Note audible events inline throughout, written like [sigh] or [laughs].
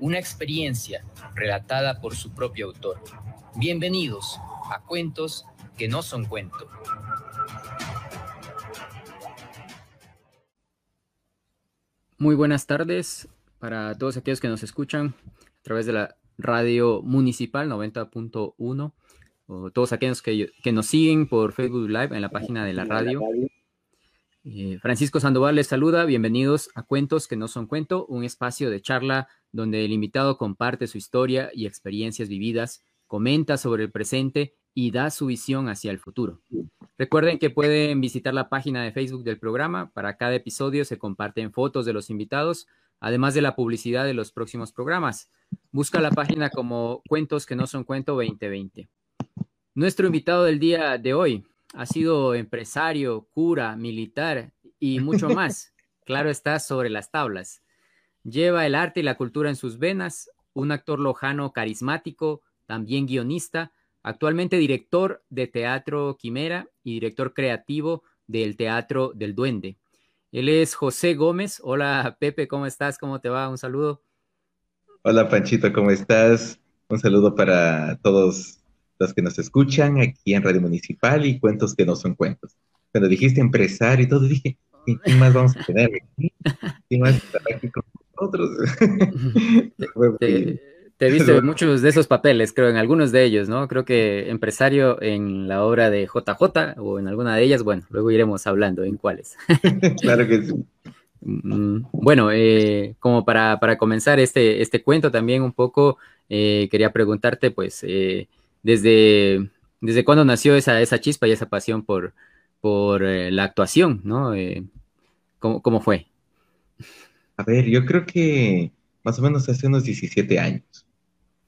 una experiencia relatada por su propio autor. Bienvenidos a Cuentos que no son cuento. Muy buenas tardes para todos aquellos que nos escuchan a través de la radio municipal 90.1 o todos aquellos que, que, nos siguen por Facebook Live en la página de la radio. Eh, Francisco Sandoval les saluda, bienvenidos a Cuentos que no son cuento, un espacio de charla donde el invitado comparte su historia y experiencias vividas, comenta sobre el presente y da su visión hacia el futuro. Recuerden que pueden visitar la página de Facebook del programa. Para cada episodio se comparten fotos de los invitados, además de la publicidad de los próximos programas. Busca la página como Cuentos que no son cuento 2020. Nuestro invitado del día de hoy ha sido empresario, cura, militar y mucho más. [laughs] Claro está sobre las tablas. Lleva el arte y la cultura en sus venas, un actor lojano carismático, también guionista, actualmente director de Teatro Quimera y director creativo del Teatro del Duende. Él es José Gómez. Hola Pepe, ¿cómo estás? ¿Cómo te va? Un saludo. Hola Panchito, ¿cómo estás? Un saludo para todos los que nos escuchan aquí en Radio Municipal y cuentos que no son cuentos. Cuando dijiste empresario y todo, dije, ¿quién más vamos a tener ¿Quién más está aquí con nosotros? [laughs] te, te, viste muchos de esos papeles, creo, en algunos de ellos, ¿no? Creo que empresario en la obra de JJ o en alguna de ellas, bueno, luego iremos hablando en cuáles. [laughs] claro que sí. Mm, bueno, eh, como para, para, comenzar este, este cuento también un poco, eh, quería preguntarte, pues, eh, desde, desde cuándo nació esa, esa chispa y esa pasión por, por eh, la actuación, ¿no? Eh, ¿cómo, ¿cómo, fue? A ver, yo creo que más o menos hace unos 17 años,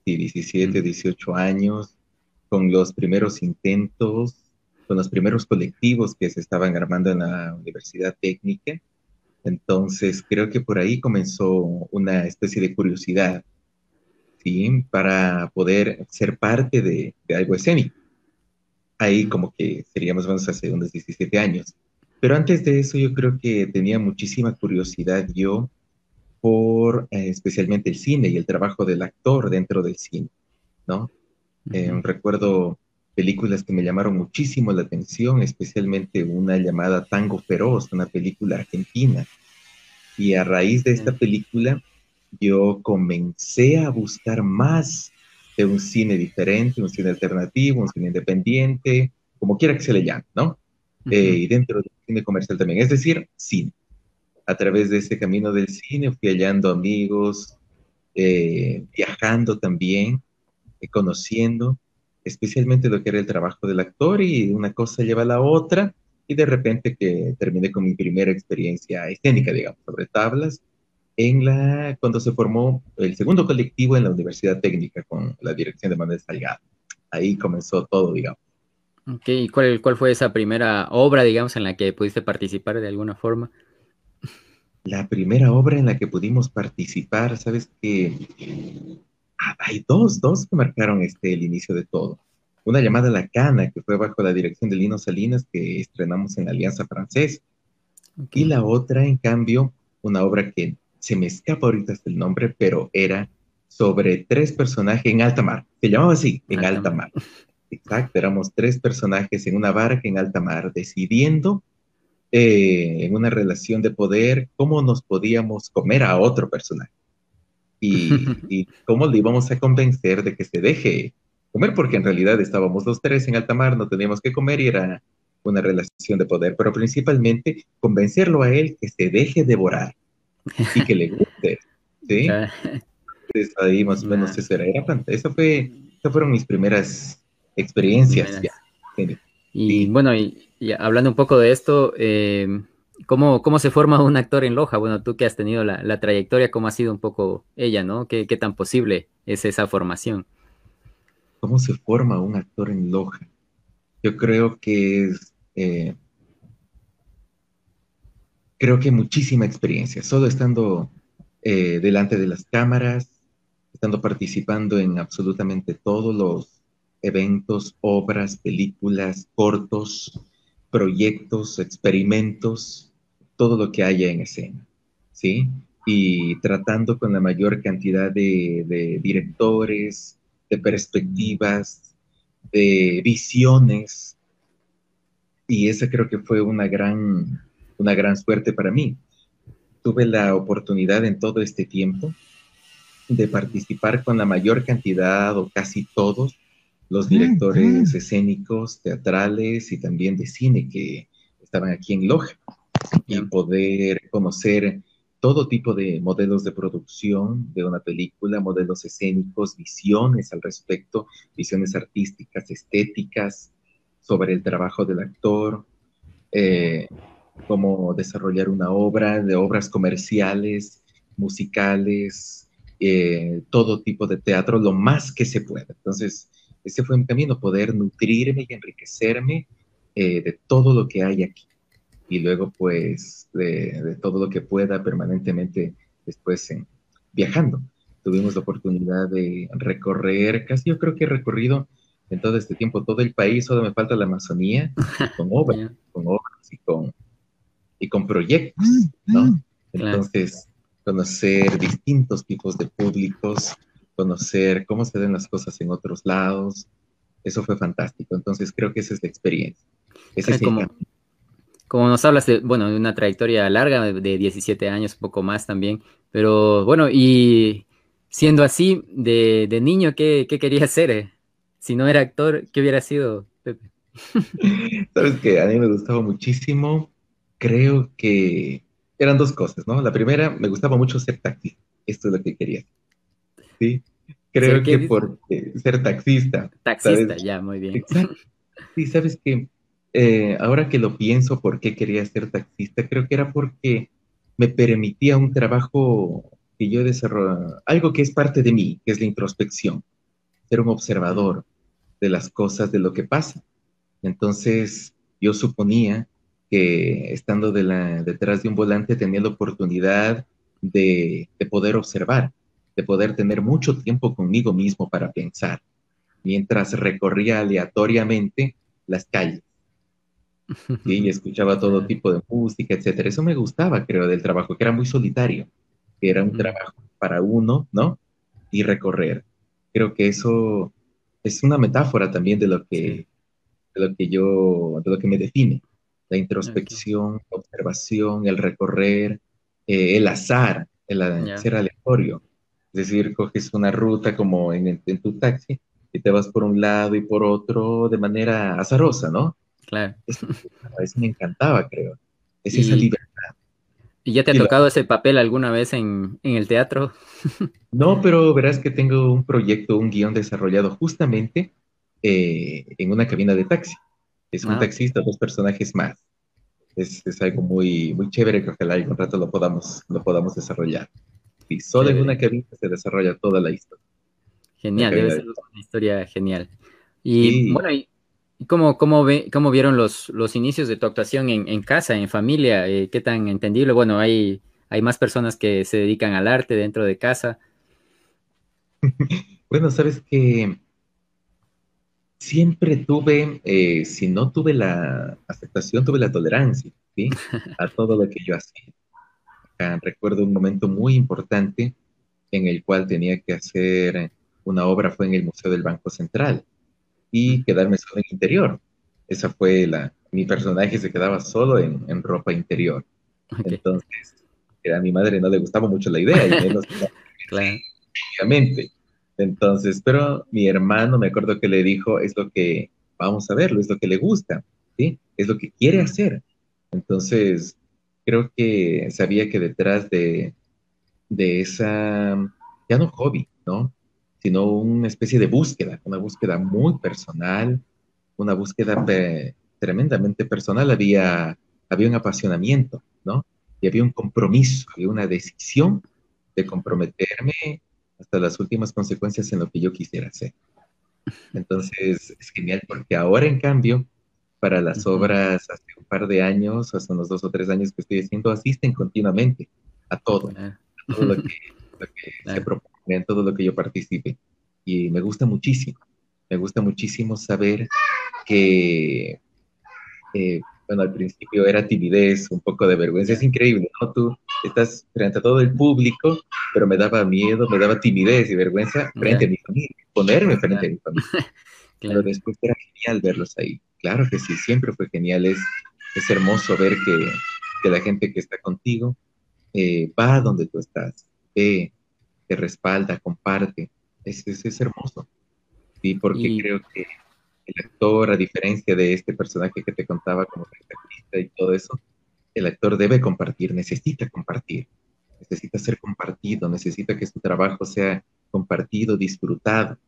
sí, 17, 18 años, con los primeros intentos, con los primeros colectivos que se estaban armando en la Universidad Técnica. Entonces, creo que por ahí comenzó una especie de curiosidad para poder ser parte de, algo escénico. Ahí como que seríamos más o menos hace unos 17 años. Pero antes de eso yo creo que tenía muchísima curiosidad yo por eh, especialmente el cine y el trabajo del actor dentro del cine, ¿no? Eh, recuerdo películas que me llamaron muchísimo la atención, especialmente una llamada Tango Feroz, una película argentina. Y a raíz de esta película yo comencé a buscar más de un cine diferente, un cine alternativo, un cine independiente, como quiera que se le llame, ¿no? Eh, y dentro del cine comercial también, es decir, cine. A través de ese camino del cine fui hallando amigos, eh, viajando también, eh, conociendo especialmente lo que era el trabajo del actor y una cosa lleva a la otra y de repente que terminé con mi primera experiencia escénica, digamos, sobre tablas en la, cuando se formó el segundo colectivo en la Universidad Técnica con la dirección de Manuel Salgado. Ahí comenzó todo, digamos. Ok, ¿y cuál, cuál fue esa primera obra, digamos, en la que pudiste participar de alguna forma? La primera obra en la que pudimos participar, sabes que ah, hay dos, dos que marcaron este, el inicio de todo. Una llamada La Cana, que fue bajo la dirección de Lino Salinas, que estrenamos en la Alianza Francesa. Y la otra, en cambio, una obra que se me escapa ahorita el nombre, pero era sobre tres personajes en alta mar. Se llamaba así, en alta, mar. Exacto, éramos tres personajes en una barca en alta mar, decidiendo eh, en una relación de poder cómo nos podíamos comer a otro personaje. Y, [laughs] y, cómo le íbamos a convencer de que se deje comer, porque en realidad estábamos los tres en alta mar, no teníamos que comer y era una relación de poder, pero principalmente convencerlo a él que se deje devorar y que le guste, ¿sí? [laughs] Entonces ahí más o menos eso era. Esa fue, esas fueron mis primeras experiencias. Y bueno, y, hablando un poco de esto, eh, ¿cómo, ¿cómo, se forma un actor en Loja? Bueno, tú que has tenido la, trayectoria, ¿cómo ha sido un poco ella, no? ¿Qué, ¿Qué, tan posible es esa formación? cómo se forma un actor en Loja. Yo creo que es, eh, creo que muchísima experiencia, solo estando eh, delante de las cámaras, estando participando en absolutamente todos los eventos, obras, películas, cortos, proyectos, experimentos, todo lo que haya en escena, ¿sí? Y tratando con la mayor cantidad de, directores, de perspectivas, de visiones. Y esa creo que fue una gran, una gran suerte para mí. Tuve la oportunidad en todo este tiempo de participar con la mayor cantidad o casi todos los mm, directores mm. escénicos, teatrales y también de cine que estaban aquí en Loja y poder conocer todo tipo de modelos de producción de una película, modelos escénicos, visiones al respecto, visiones artísticas, estéticas sobre el trabajo del actor, eh, cómo desarrollar una obra, de obras comerciales, musicales, eh, todo tipo de teatro, lo más que se pueda. Entonces, ese fue mi camino, poder nutrirme y enriquecerme eh, de todo lo que hay aquí. Y luego, pues, de, todo lo que pueda permanentemente después en, viajando. Tuvimos la oportunidad de recorrer, casi yo creo que he recorrido en todo este tiempo todo el país, solo me falta la Amazonía, [laughs] con obras, con obras y con, y con proyectos, ¿no? Entonces, conocer distintos tipos de públicos, conocer cómo se ven las cosas en otros lados. Eso fue fantástico. Entonces creo que esa es la experiencia. es como, como nos hablas de, bueno, de una trayectoria larga de 17 años, un poco más también, pero bueno, y siendo así, de, de niño, ¿qué, ¿qué querías ser? Eh? Si no era actor, ¿qué hubiera sido, Pepe? [laughs] Sabes que a mí me gustaba muchísimo, creo que eran dos cosas, ¿no? La primera, me gustaba mucho ser taxista, esto es lo que quería. Sí, creo que por ser taxista. Taxista, ya, muy bien. Sí, sabes que eh, ahora que lo pienso, ¿por qué quería ser taxista? Creo que era porque me permitía un trabajo que yo desarrollo, algo que es parte de mí, que es la introspección, ser un observador de las cosas, de lo que pasa. Entonces, yo suponía que estando detrás de un volante tenía la oportunidad de poder observar de poder tener mucho tiempo conmigo mismo para pensar, mientras recorría aleatoriamente las calles. Y escuchaba [laughs] todo tipo de música, etcétera. Eso me gustaba, creo, del trabajo, que era muy solitario, que era un trabajo para uno, ¿no? Y recorrer. Creo que eso es una metáfora también de lo que, de lo que yo, de lo que me define. La introspección, la observación, el recorrer, eh, el azar, el ser aleatorio. Es decir, coges una ruta como en, tu taxi y te vas por un lado y por otro de manera azarosa, ¿no? Claro. Eso, me encantaba, creo. Es esa libertad. ¿Y ya te ha tocado ese papel alguna vez en, el teatro? No, pero verás que tengo un proyecto, un guion desarrollado justamente eh, en una cabina de taxi. Es un ah. taxista, dos personajes más. Es, algo muy, muy chévere que ojalá algún rato lo podamos, lo podamos desarrollar. Y solo en una cabina se desarrolla toda la historia. Genial, debe ser una historia genial. Y bueno, ¿y cómo, cómo, ve, cómo vieron los, los inicios de tu actuación en, casa, en familia? Eh, ¿Qué tan entendible? Bueno, hay, hay más personas que se dedican al arte dentro de casa. [laughs] bueno, sabes que siempre tuve, eh, si no tuve la aceptación, tuve la tolerancia ¿sí? [laughs] a todo lo que yo hacía recuerdo un momento muy importante en el cual tenía que hacer una obra, fue en el Museo del Banco Central, y quedarme solo en interior. Esa fue la, mi personaje se quedaba solo en, ropa interior. Entonces, a mi madre no le gustaba mucho la idea, y menos [laughs] obviamente. Entonces, pero mi hermano me acuerdo que le dijo, es lo que, vamos a verlo, es lo que le gusta, ¿sí? Es lo que quiere hacer. Entonces, creo que sabía que detrás de, de esa, ya no hobby, ¿no? Sino una especie de búsqueda, una búsqueda muy personal, una búsqueda tremendamente personal, había, había un apasionamiento, ¿no? Y había un compromiso, había una decisión de comprometerme hasta las últimas consecuencias en lo que yo quisiera hacer. Entonces es genial porque ahora en cambio, para las obras hace un par de años, hace unos dos o tres años que estoy haciendo, asisten continuamente a todo, a todo lo que, [laughs] se propone, en todo lo que yo participe. Y me gusta muchísimo, me gusta muchísimo saber que eh, bueno, al principio era timidez, un poco de vergüenza, es increíble, ¿no? Tú estás frente a todo el público, pero me daba miedo, me daba timidez y vergüenza frente a mi familia, ponerme frente a mi familia. [laughs] Pero después era genial verlos ahí. Claro que sí, siempre fue genial. Es, es hermoso ver que, que la gente que está contigo eh, va donde tú estás, ve, te respalda, comparte. Es, es, es hermoso. Sí, porque creo que el actor, a diferencia de este personaje que te contaba como artista y todo eso, el actor debe compartir, necesita compartir, necesita ser compartido, necesita que su trabajo sea compartido, disfrutado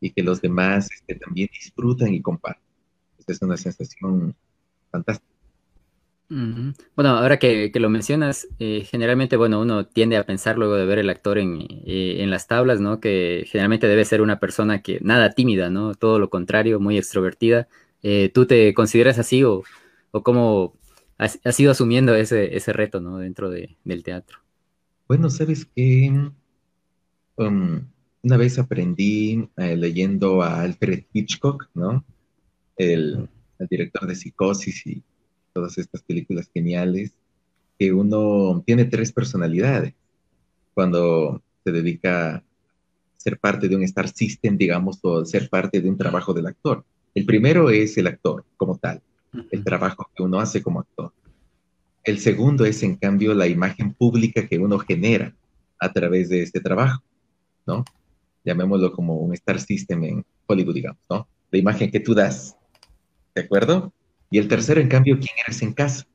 y que los demás este, también disfrutan y compartan. Esa es una sensación fantástica. Bueno, ahora que, lo mencionas, eh, generalmente, bueno, uno tiende a pensar luego de ver el actor en, eh, en, las tablas, ¿no? Que generalmente debe ser una persona que nada tímida, ¿no? Todo lo contrario, muy extrovertida. Eh, ¿Tú te consideras así o cómo has, ido asumiendo ese, ese reto, ¿no? Dentro de, del teatro. Bueno, sabes que um, una vez aprendí leyendo a Alfred Hitchcock, ¿no? El, el director de Psicosis y todas estas películas geniales, que uno tiene tres personalidades cuando se dedica a ser parte de un Star System, digamos, o ser parte de un trabajo del actor. El primero es el actor como tal, el trabajo que uno hace como actor. El segundo es, en cambio, la imagen pública que uno genera a través de este trabajo, ¿no? Llamémoslo como un Star System en Hollywood, digamos, ¿no? La imagen que tú das, ¿de acuerdo? Y el tercero, en cambio, quién eres en casa.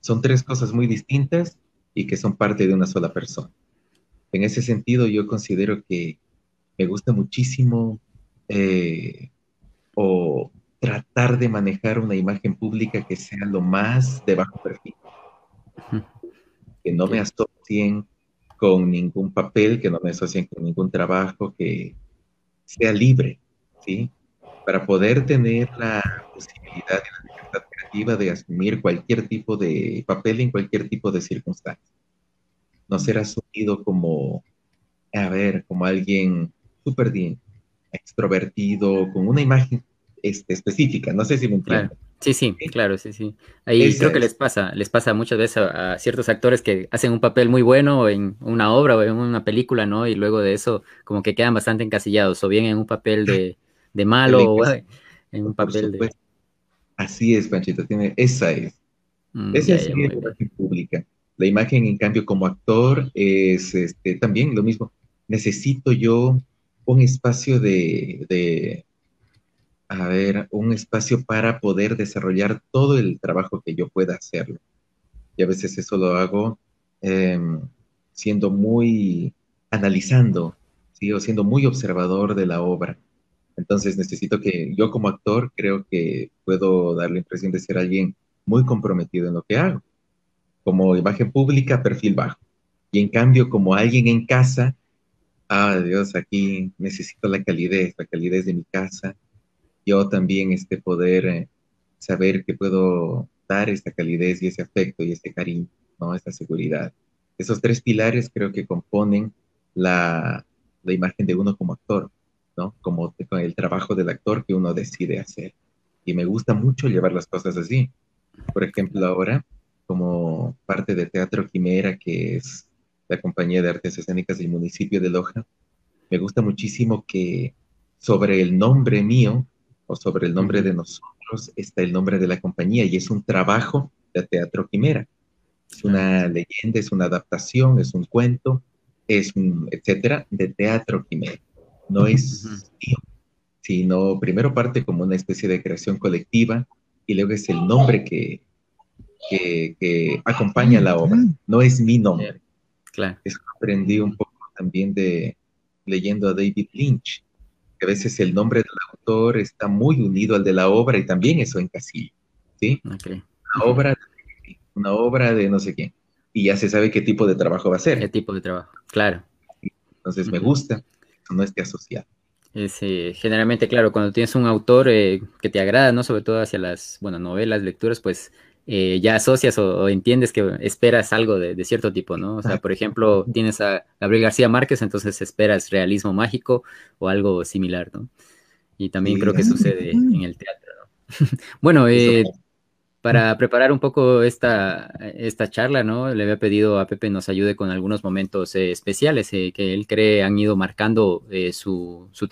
Son tres cosas muy distintas y que son parte de una sola persona. En ese sentido, yo considero que me gusta muchísimo eh, o tratar de manejar una imagen pública que sea lo más de bajo perfil. Que no me asocien con ningún papel, que no me asocien con ningún trabajo, que sea libre, ¿sí? Para poder tener la posibilidad y la libertad creativa de asumir cualquier tipo de papel en cualquier tipo de circunstancia. No ser asumido como, a ver, como alguien súper bien, extrovertido, con una imagen este, específica. No sé si me entienden. Sí, sí, claro, sí, sí. Ahí creo que les pasa, les pasa muchas veces a, ciertos actores que hacen un papel muy bueno en una obra o en una película, ¿no? Y luego de eso como que quedan bastante encasillados, o bien en un papel de, [laughs] de malo o [laughs] en un papel de... Así es, Panchito, tiene, esa es. Mm, esa es la imagen pública. La imagen, en cambio, como actor es este, también lo mismo. Necesito yo un espacio de, a ver, un espacio para poder desarrollar todo el trabajo que yo pueda hacerlo. Y a veces eso lo hago em, siendo muy, analizando, o siendo muy observador de la obra. Entonces necesito que yo como actor creo que puedo dar la impresión de ser alguien muy comprometido en lo que hago. Como imagen pública, perfil bajo. Y en cambio, como alguien en casa, ah, Dios, aquí necesito la calidez, la calidez de mi casa. Yo también este poder eh, saber que puedo dar esa calidez y ese afecto y ese cariño, ¿no? Esa seguridad. Esos tres pilares creo que componen la, la imagen de uno como actor. ¿no? Como el trabajo del actor que uno decide hacer. Y me gusta mucho llevar las cosas así. Por ejemplo, ahora, como parte de Teatro Quimera, que es la compañía de artes escénicas del municipio de Loja, me gusta muchísimo que sobre el nombre mío o sobre el nombre de nosotros está el nombre de la compañía y es un trabajo de Teatro Quimera. Es una leyenda, es una adaptación, es un cuento, es un, etcétera, de Teatro Quimera no es mío, sino primero parte como una especie de creación colectiva y luego es el nombre que, que, acompaña la obra, no es mi nombre. Claro. Eso aprendí un poco también de leyendo a David Lynch, a veces el nombre del autor está muy unido al de la obra y también eso en ¿sí? Una obra, una obra de no sé quién. Y ya se sabe qué tipo de trabajo va a ser. ¿Qué tipo de trabajo? Claro. Entonces me gusta no esté asociado. Es, eh, generalmente, claro, cuando tienes un autor eh, que te agrada, ¿no? Sobre todo hacia las, bueno, novelas, lecturas, pues eh, ya asocias o, entiendes que esperas algo de, cierto tipo, ¿no? O sea, por ejemplo, tienes a Gabriel García Márquez, entonces esperas realismo mágico o algo similar, ¿no? Y también creo que sucede en el teatro, ¿no? [laughs] bueno, eh, para preparar un poco esta, esta charla, ¿no? Le había pedido a Pepe nos ayude con algunos momentos eh, especiales que él cree han ido marcando su, su,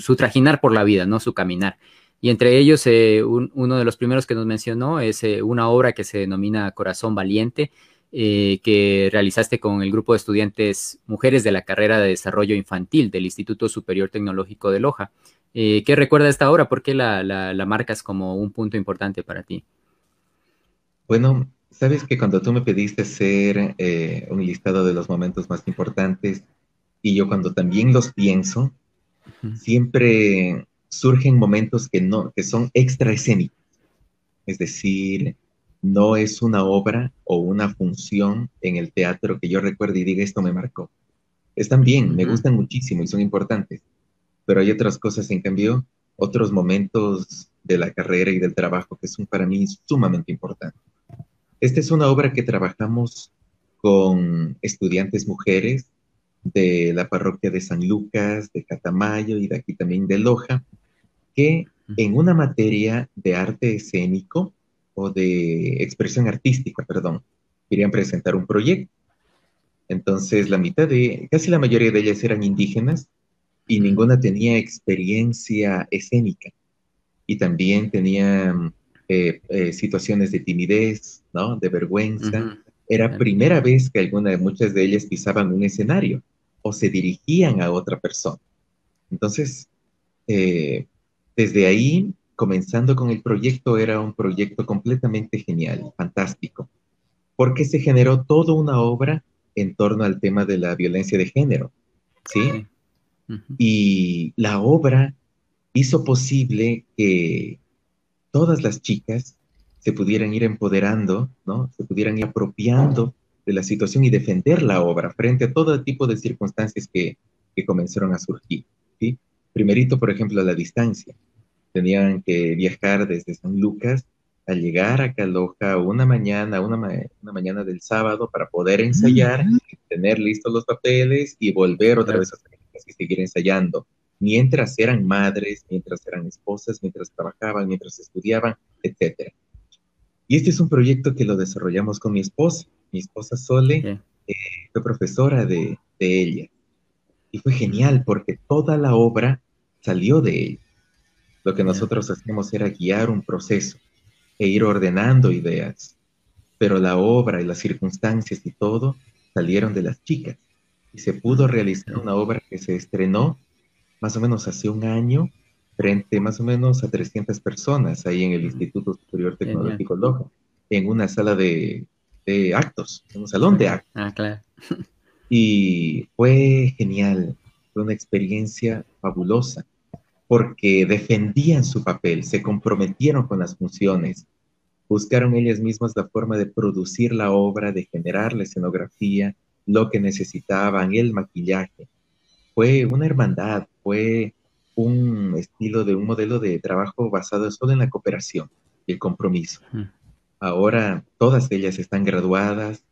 su trajinar por la vida, ¿no? Su caminar. Y entre ellos, eh, uno de los primeros que nos mencionó es eh, una obra que se denomina Corazón Valiente, eh, que realizaste con el grupo de estudiantes mujeres de la carrera de desarrollo infantil del Instituto Superior Tecnológico de Loja. ¿Qué recuerda esta obra? ¿Por qué la, la, marcas como un punto importante para ti? Bueno, sabes que cuando tú me pediste hacer un listado de los momentos más importantes, y yo cuando también los pienso, siempre surgen momentos que, no, que son extra escénicos. Es decir, no es una obra o una función en el teatro que yo recuerde y diga esto me marcó. Están bien, me gustan muchísimo y son importantes, pero hay otras cosas, en cambio, otros momentos de la carrera y del trabajo que son para mí sumamente importantes. Esta es una obra que trabajamos con estudiantes mujeres de la parroquia de San Lucas, de Catamayo y de aquí también de Loja, que en una materia de arte escénico o de expresión artística, perdón, querían presentar un proyecto. Entonces, la mitad de, casi la mayoría de ellas eran indígenas y ninguna tenía experiencia escénica. Y también tenían eh, eh, situaciones de timidez, ¿no? De vergüenza. Era primera vez que alguna de muchas de ellas pisaban un escenario o se dirigían a otra persona. Entonces, eh, desde ahí, comenzando con el proyecto, era un proyecto completamente genial, fantástico, porque se generó toda una obra en torno al tema de la violencia de género, ¿sí? Y la obra hizo posible que todas las chicas se pudieran ir empoderando, ¿no? Se pudieran ir apropiando de la situación y defender la obra frente a todo tipo de circunstancias que, que comenzaron a surgir, ¿sí? Primerito, por ejemplo, la distancia tenían que viajar desde San Lucas a llegar a Caloja una mañana, una, mañana del sábado para poder ensayar, tener listos los papeles y volver otra vez a San Lucas y seguir ensayando. Mientras eran madres, mientras eran esposas, mientras trabajaban, mientras estudiaban, etc. Y este es un proyecto que lo desarrollamos con mi esposa. Mi esposa Sole eh, fue profesora de, de ella. Y fue genial porque toda la obra salió de ella. Lo que nosotros hacíamos era guiar un proceso e ir ordenando ideas, pero la obra y las circunstancias y todo salieron de las chicas. Y se pudo realizar una obra que se estrenó más o menos hace un año frente más o menos a 300 personas ahí en el Instituto Superior Tecnológico Loja, en una sala de, de actos, en un salón de actos. Ah, claro. Y fue genial, fue una experiencia fabulosa porque defendían su papel, se comprometieron con las funciones, buscaron ellas mismas la forma de producir la obra, de generar la escenografía, lo que necesitaban, el maquillaje. Fue una hermandad, fue un estilo de un modelo de trabajo basado solo en la cooperación y el compromiso. Ahora todas ellas están graduadas,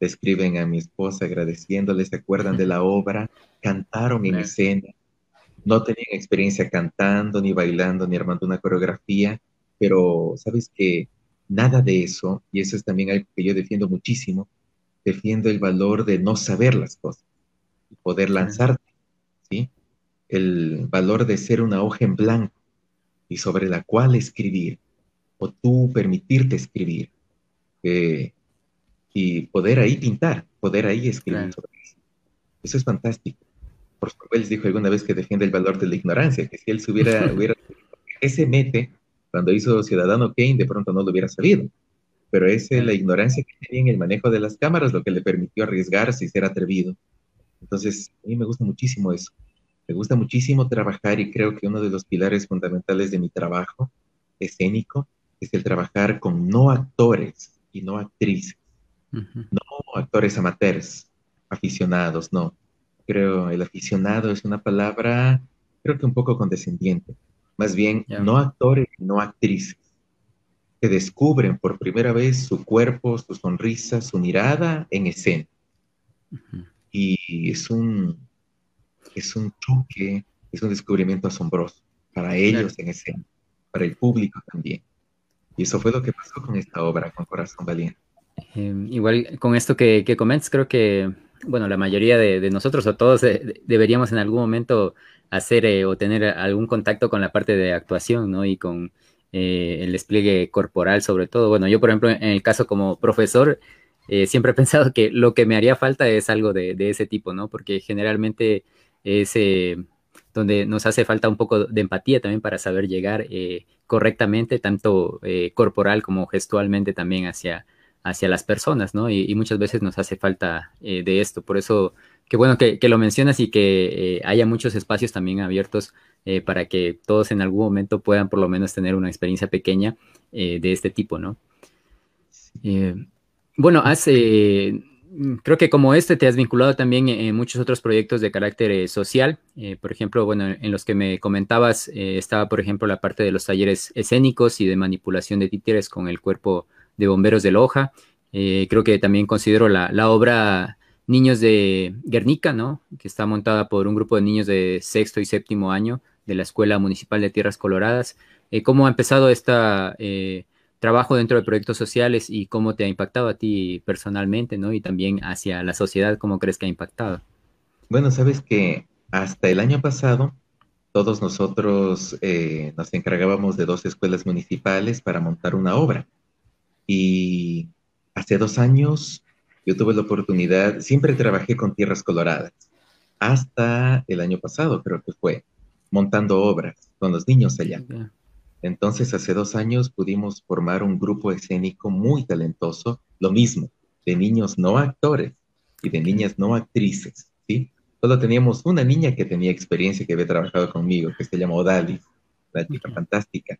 escriben a mi esposa agradeciéndole, se acuerdan de la obra, cantaron en escena, no tenían experiencia cantando, ni bailando, ni armando una coreografía, pero sabes que nada de eso, y eso es también algo que yo defiendo muchísimo, defiendo el valor de no saber las cosas y poder lanzarte, ¿sí? El valor de ser una hoja en blanco y sobre la cual escribir, o tú permitirte escribir, eh, y poder ahí pintar, poder ahí escribir sobre eso. Eso es fantástico. Por dijo alguna vez que defiende el valor de la ignorancia, que si él se hubiera, [laughs] hubiera ese mete cuando hizo Ciudadano Kane, de pronto no lo hubiera sabido. Pero es la ignorancia que tenía en el manejo de las cámaras lo que le permitió arriesgarse y ser atrevido. Entonces, a mí me gusta muchísimo eso. Me gusta muchísimo trabajar y creo que uno de los pilares fundamentales de mi trabajo escénico es el trabajar con no actores y no actrices, no actores amateurs, aficionados, no creo, el aficionado es una palabra creo que un poco condescendiente, más bien no actores, no actrices, que descubren por primera vez su cuerpo, su sonrisa, su mirada en escena. Y es un, es un choque, es un descubrimiento asombroso para ellos en escena, para el público también. Y eso fue lo que pasó con esta obra, con Corazón Valiente. Em, igual con esto que, que comentas, creo que, bueno, la mayoría de, nosotros o todos eh, deberíamos en algún momento hacer eh, o tener algún contacto con la parte de actuación, ¿no? Y con eh, el despliegue corporal sobre todo. Bueno, yo por ejemplo, en el caso como profesor, siempre he pensado que lo que me haría falta es algo de, de ese tipo, ¿no? Porque generalmente es donde nos hace falta un poco de empatía también para saber llegar correctamente, tanto corporal como gestualmente también hacia hacia las personas, ¿no? Y, muchas veces nos hace falta eh, de esto. Por eso, qué bueno que, lo mencionas y que eh, haya muchos espacios también abiertos eh, para que todos en algún momento puedan por lo menos tener una experiencia pequeña de este tipo, ¿no? bueno, hace, creo que como este te has vinculado también en muchos otros proyectos de carácter social. por ejemplo, bueno, en los que me comentabas estaba, por ejemplo, la parte de los talleres escénicos y de manipulación de títeres con el cuerpo de Bomberos de Loja. Eh, creo que también considero la, obra Niños de Guernica, ¿no? Que está montada por un grupo de niños de sexto y séptimo año de la Escuela Municipal de Tierras Coloradas. Eh, ¿Cómo ha empezado este trabajo dentro de proyectos sociales y cómo te ha impactado a ti personalmente, ¿no? Y también hacia la sociedad, ¿cómo crees que ha impactado? Bueno, sabes que hasta el año pasado todos nosotros nos encargábamos de dos escuelas municipales para montar una obra. Y hace dos años yo tuve la oportunidad, siempre trabajé con Tierras Coloradas, hasta el año pasado creo que fue, montando obras con los niños allá. Entonces, hace dos años pudimos formar un grupo escénico muy talentoso, lo mismo, de niños no actores y de niñas no actrices, ¿sí? Solo teníamos una niña que tenía experiencia, que había trabajado conmigo, que se llamó Odalis, la chica fantástica.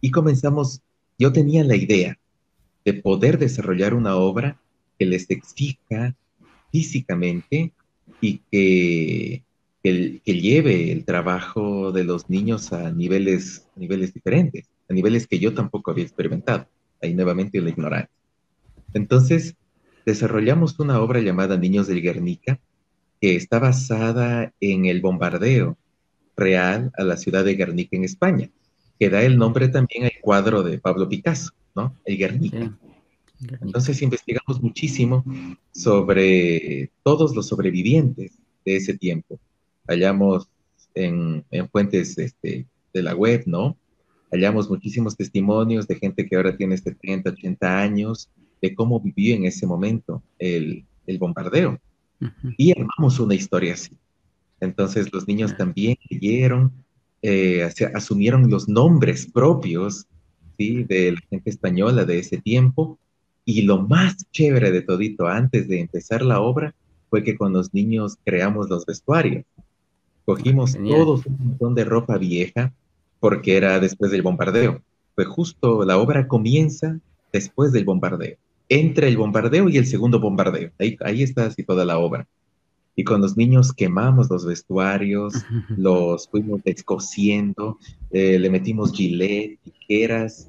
Y comenzamos, yo tenía la idea, de poder desarrollar una obra que les exija físicamente y que, que, lleve el trabajo de los niños a niveles, niveles diferentes, a niveles que yo tampoco había experimentado. Ahí nuevamente la ignorancia. Entonces, desarrollamos una obra llamada Niños del Guernica, que está basada en el bombardeo real a la ciudad de Guernica en España, que da el nombre también al cuadro de Pablo Picasso. ¿No? El Guernica. Entonces investigamos muchísimo sobre todos los sobrevivientes de ese tiempo. Hallamos en, fuentes este, de la web, ¿no? Hallamos muchísimos testimonios de gente que ahora tiene 70, 80 años, de cómo vivió en ese momento el, bombardeo. Y armamos una historia así. Entonces los niños también leyeron, eh, asumieron los nombres propios de la gente española de ese tiempo. Y lo más chévere de todito antes de empezar la obra fue que con los niños creamos los vestuarios. Cogimos todos un montón de ropa vieja porque era después del bombardeo. Fue justo, la obra comienza después del bombardeo, entre el bombardeo y el segundo bombardeo. Ahí, ahí está así toda la obra. Y con los niños quemamos los vestuarios, los fuimos descosiendo, eh, le metimos gilet, tijeras,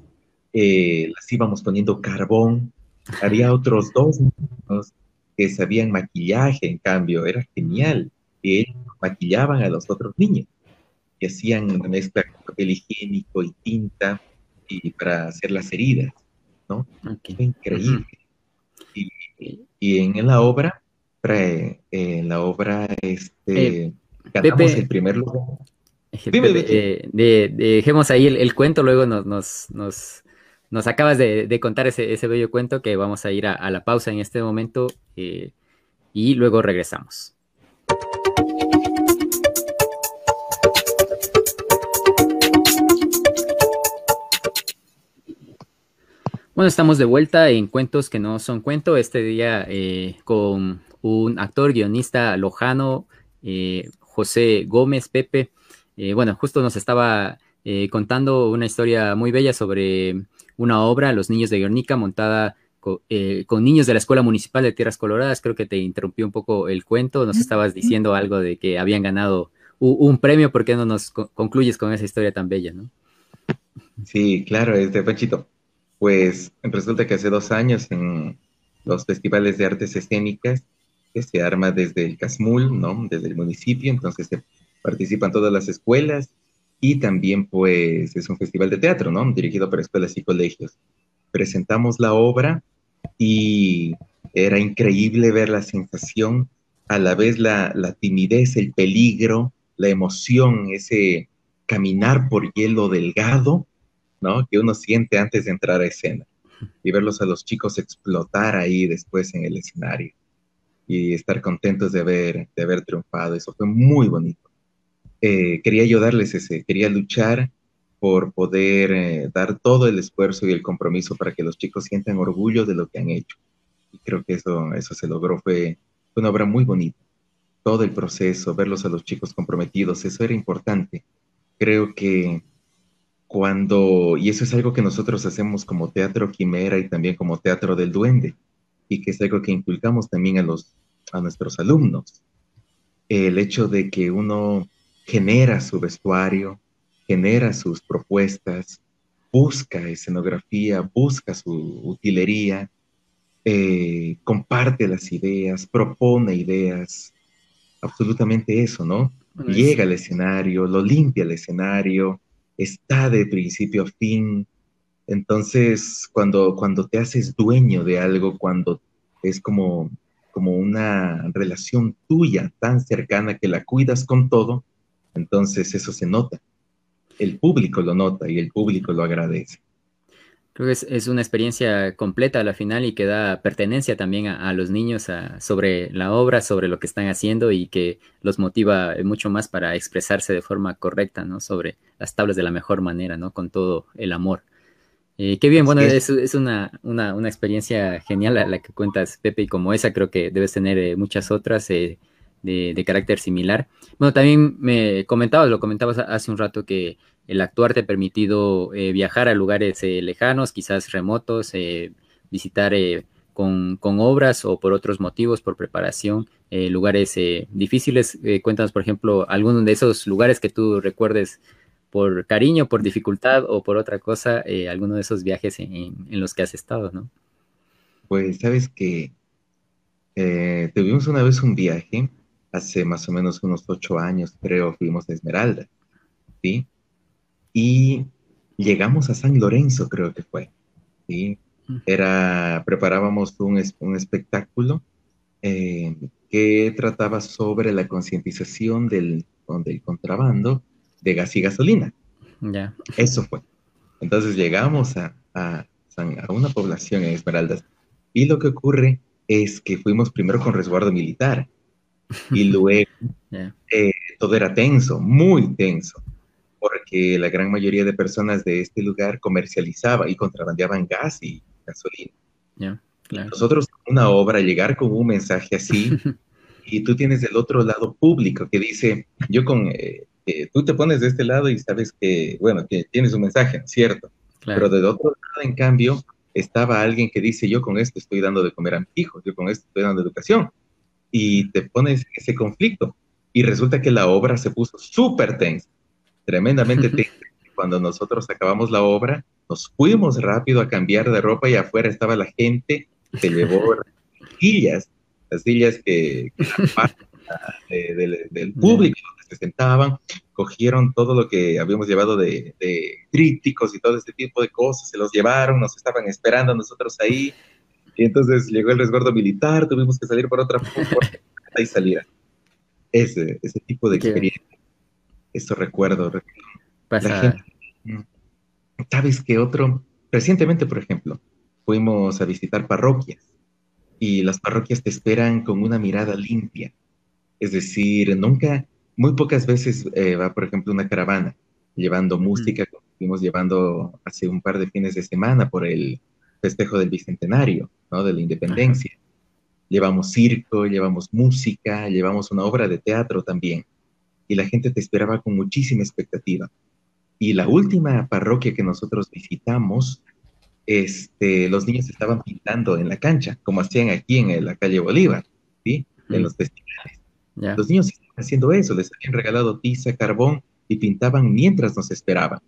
eh, las íbamos poniendo carbón. Había otros dos niños que sabían maquillaje, en cambio, era genial. Y ellos maquillaban a los otros niños y hacían una mezcla con papel higiénico y tinta y para hacer las heridas, ¿no? increíble. y, en la obra en la obra este, ganamos el primer lugar. Eh, dejemos ahí el, cuento, luego nos, nos, nos, acabas de, contar ese, ese, bello cuento que vamos a ir a, la pausa en este momento eh, y luego regresamos. Bueno, estamos de vuelta en Cuentos que no son cuento, este día eh, con un actor, guionista lojano, eh, José Gómez Pepe. Eh, bueno, justo nos estaba eh, contando una historia muy bella sobre una obra, Los Niños de Guernica, montada con niños de la Escuela Municipal de Tierras Coloradas. Creo que te interrumpió un poco el cuento, nos estabas diciendo algo de que habían ganado un premio, ¿por qué no nos concluyes con esa historia tan bella, no? Sí, claro, este Panchito. Pues resulta que hace dos años en los festivales de artes escénicas se arma desde el CASMUL, ¿no? Desde el municipio, entonces se participan todas las escuelas y también pues es un festival de teatro, ¿no? Dirigido por escuelas y colegios. Presentamos la obra y era increíble ver la sensación, a la vez la, la timidez, el peligro, la emoción, ese caminar por hielo delgado, ¿no? Que uno siente antes de entrar a escena y verlos a los chicos explotar ahí después en el escenario y estar contentos de haber, de haber triunfado. Eso fue muy bonito. Eh, quería yo darles ese, quería luchar por poder eh, dar todo el esfuerzo y el compromiso para que los chicos sientan orgullo de lo que han hecho. Y creo que eso, eso se logró, fue una obra muy bonita todo el proceso, verlos a los chicos comprometidos, eso era importante. Creo que cuando, y eso es algo que nosotros hacemos como teatro quimera y también como teatro del duende, y que es algo que inculcamos también a, los, a nuestros alumnos, el hecho de que uno genera su vestuario, genera sus propuestas, busca escenografía, busca su utilería, eh, comparte las ideas, propone ideas, absolutamente eso, ¿no? Llega al escenario, lo limpia el escenario, está de principio a fin. Entonces, cuando, cuando te haces dueño de algo, cuando es como, como una relación tuya tan cercana que la cuidas con todo, entonces eso se nota. El público lo nota y el público lo agradece. Creo que es, una experiencia completa a la final y que da pertenencia también a, los niños sobre la obra, sobre lo que están haciendo y que los motiva mucho más para expresarse de forma correcta, ¿no? Sobre las tablas de la mejor manera, ¿no? Con todo el amor. Eh, qué bien, bueno, es, es una, una, experiencia genial la, que cuentas, Pepe, y como esa creo que debes tener eh, muchas otras eh, de, de, carácter similar. Bueno, también me comentabas, lo comentabas hace un rato que el actuar te ha permitido eh, viajar a lugares eh, lejanos, quizás remotos, eh, visitar con, obras o por otros motivos, por preparación, lugares difíciles. cuéntanos, por ejemplo, alguno de esos lugares que tú recuerdes por cariño, por dificultad o por otra cosa, alguno de esos viajes en, los que has estado, ¿no? Pues sabes que tuvimos una vez un viaje, hace más o menos unos ocho años, creo, fuimos a Esmeralda, ¿sí? y llegamos a San Lorenzo, creo que fue. ¿sí? Era, preparábamos un, un espectáculo eh, que trataba sobre la concientización del, del contrabando de gas y gasolina. Ya. Eso fue. Entonces llegamos a, a, a, una población en Esmeraldas y lo que ocurre es que fuimos primero con resguardo militar y [laughs] luego eh, todo era tenso, muy tenso porque la gran mayoría de personas de este lugar comercializaba y contrabandeaban gas y gasolina. Nosotros, una obra, llegar con un mensaje así, [laughs] y tú tienes del otro lado público que dice, yo con, eh, eh, tú te pones de este lado y sabes que, bueno, que tienes un mensaje, ¿cierto? Pero del otro lado, en cambio, estaba alguien que dice, yo con esto estoy dando de comer a mi hijo, yo con esto estoy dando educación. Y te pones ese conflicto. Y resulta que la obra se puso súper tensa tremendamente [laughs] Cuando nosotros acabamos la obra, nos fuimos rápido a cambiar de ropa y afuera estaba la gente, se llevó [laughs] las sillas, las sillas que, [laughs] del público se sentaban, cogieron todo lo que habíamos llevado de, críticos y todo este tipo de cosas, se los llevaron, nos estaban esperando nosotros ahí, y entonces llegó el resguardo militar, tuvimos que salir por otra puerta y salir. Ese, ese tipo de experiencia eso recuerdo. Mm, ¿Sabes qué otro? Recientemente, por ejemplo, fuimos a visitar parroquias y las parroquias te esperan con una mirada limpia. Es decir, nunca, muy pocas veces eh, va, por ejemplo, una caravana llevando música, como estuvimos llevando hace un par de fines de semana por el festejo del Bicentenario, ¿no? De la Independencia. Llevamos circo, llevamos música, llevamos una obra de teatro también y la gente te esperaba con muchísima expectativa. Y la última parroquia que nosotros visitamos, este, los niños estaban pintando en la cancha, como hacían aquí en la calle Bolívar, ¿sí? En los festivales. Los niños haciendo eso, les habían regalado tiza, carbón y pintaban mientras nos esperaban.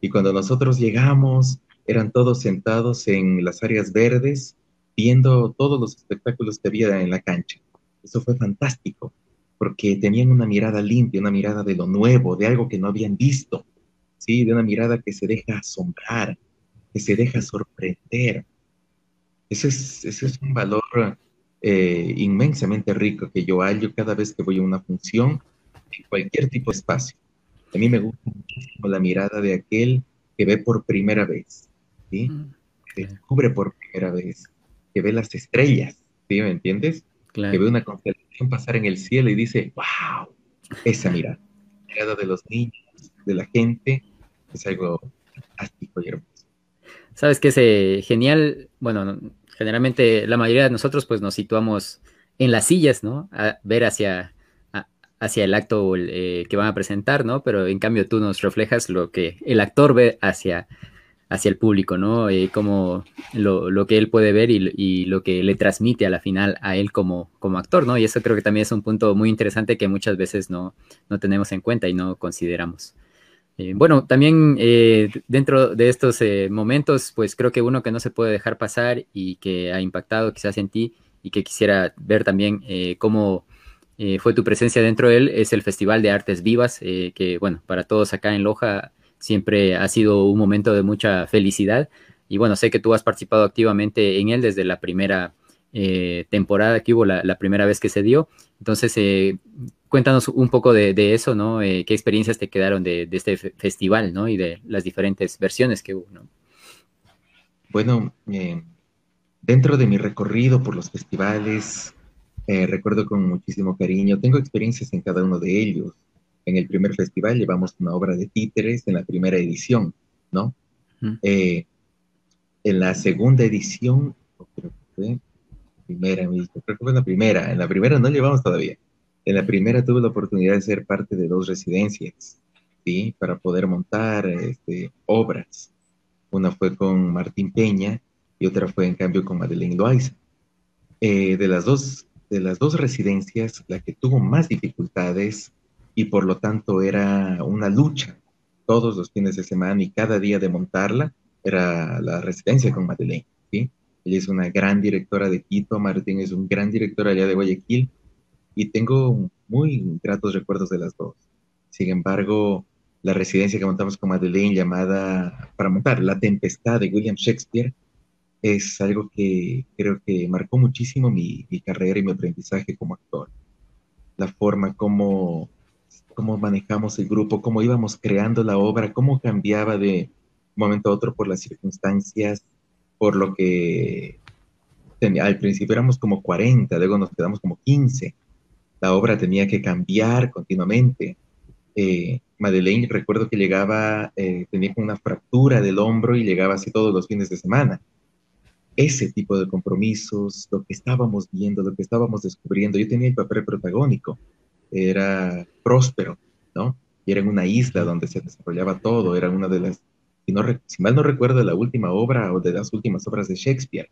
Y cuando nosotros llegamos, eran todos sentados en las áreas verdes, viendo todos los espectáculos que había en la cancha. Eso fue fantástico, porque tenían una mirada limpia, una mirada de lo nuevo, de algo que no habían visto, ¿sí? De una mirada que se deja asombrar, que se deja sorprender. Ese es, ese es un valor eh, inmensamente rico que yo hallo cada vez que voy a una función, en cualquier tipo de espacio. A mí me gusta muchísimo la mirada de aquel que ve por primera vez, ¿sí? Mm, que descubre por primera vez, que ve las estrellas, ¿sí? ¿Me entiendes? Que ve una constelación pasar en el cielo y dice, wow, esa mirada, la mirada de los niños, de la gente, es algo fantástico y hermoso. Sabes que es eh, genial, bueno, generalmente la mayoría de nosotros pues nos situamos en las sillas, ¿no? A ver hacia, hacia el acto eh, que van a presentar, ¿no? Pero en cambio tú nos reflejas lo que el actor ve hacia, hacia el público, ¿no? Eh, como lo, que él puede ver y, lo que le transmite a la final a él como, como actor, ¿no? Y eso creo que también es un punto muy interesante que muchas veces no, no tenemos en cuenta y no consideramos. Eh, bueno, también eh, dentro de estos eh, momentos, pues creo que uno que no se puede dejar pasar y que ha impactado quizás en ti y que quisiera ver también cómo fue tu presencia dentro de él es el Festival de Artes Vivas, que bueno, para todos acá en Loja siempre ha sido un momento de mucha felicidad. Y bueno, sé que tú has participado activamente en él desde la primera temporada que hubo, la, la, primera vez que se dio. Entonces, cuéntanos un poco de, eso, ¿no? Eh, ¿Qué experiencias te quedaron de, este festival, ¿no? Y de las diferentes versiones que hubo, ¿no? Bueno, eh, dentro de mi recorrido por los festivales, eh, recuerdo con muchísimo cariño, tengo experiencias en cada uno de ellos. En el primer festival llevamos una obra de títeres en la primera edición, ¿no? en la segunda edición, creo que fue primera, creo que fue la primera, en la primera no llevamos todavía en la primera tuve la oportunidad de ser parte de dos residencias, ¿sí? Para poder montar este, obras. Una fue con Martín Peña y otra fue en cambio con Madeleine Loaiza. Eh, de, las dos, de las dos residencias, la que tuvo más dificultades y por lo tanto era una lucha todos los fines de semana y cada día de montarla, era la residencia con Madeleine, ¿sí? Ella es una gran directora de Quito, Martín es un gran director allá de Guayaquil, y tengo muy gratos recuerdos de las dos. Sin embargo, la residencia que montamos con Madeleine llamada para montar La Tempestad de William Shakespeare es algo que creo que marcó muchísimo mi, carrera y mi aprendizaje como actor. La forma como, cómo manejamos el grupo, cómo íbamos creando la obra, cómo cambiaba de un momento a otro por las circunstancias, por lo que al principio éramos como 40, luego nos quedamos como 15 la obra tenía que cambiar continuamente. Eh, Madeleine, recuerdo que llegaba, eh, tenía una fractura del hombro y llegaba así todos los fines de semana. Ese tipo de compromisos, lo que estábamos viendo, lo que estábamos descubriendo, yo tenía el papel protagónico, era próspero, ¿no? Y era en una isla donde se desarrollaba todo, era una de las, si, no, si mal no recuerdo, la última obra o de las últimas obras de Shakespeare.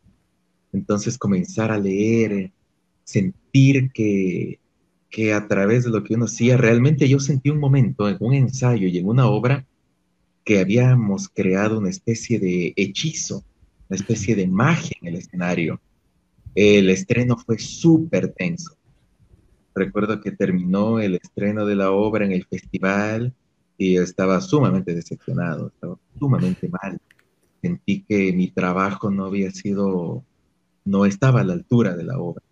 Entonces comenzar a leer, sentir que que a través de lo que uno hacía, realmente yo sentí un momento en un ensayo y en una obra que habíamos creado una especie de hechizo, una especie de magia en el escenario. El estreno fue súper tenso. Recuerdo que terminó el estreno de la obra en el festival y estaba sumamente decepcionado, estaba sumamente mal. Sentí que mi trabajo no había sido, no estaba a la altura de la obra.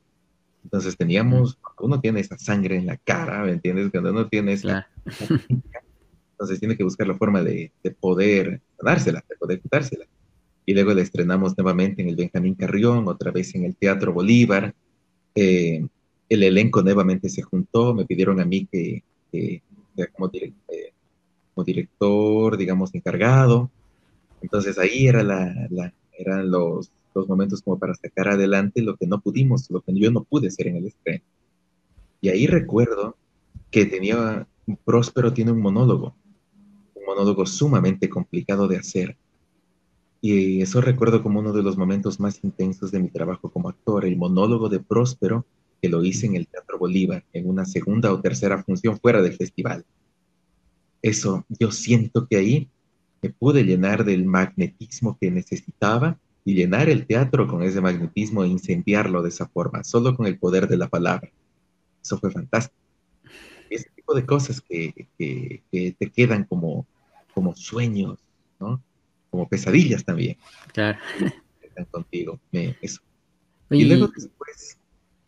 Entonces teníamos, uno tiene esa sangre en la cara, ¿me entiendes? Cuando uno tiene esa... [laughs] Entonces tiene que buscar la forma de, poder dársela, de poder quitársela. Y luego la estrenamos nuevamente en el Benjamín Carrión, otra vez en el Teatro Bolívar. Eh, el elenco nuevamente se juntó, me pidieron a mí que, sea como, eh, como, director, digamos, encargado. Entonces ahí era la, eran los los momentos como para sacar adelante lo que no pudimos, lo que yo no pude hacer en el estreno. Y ahí recuerdo que tenía, Próspero tiene un monólogo, un monólogo sumamente complicado de hacer. Y eso recuerdo como uno de los momentos más intensos de mi trabajo como actor. El monólogo de Próspero que lo hice en el Teatro Bolívar, en una segunda o tercera función fuera del festival. Eso, yo siento que ahí me pude llenar del magnetismo que necesitaba y llenar el teatro con ese magnetismo e incendiarlo de esa forma, solo con el poder de la palabra. Eso fue fantástico. Ese tipo de cosas que, te quedan como, como sueños, ¿no? Como pesadillas también. Claro. [laughs] Están contigo. eso. Y, luego después,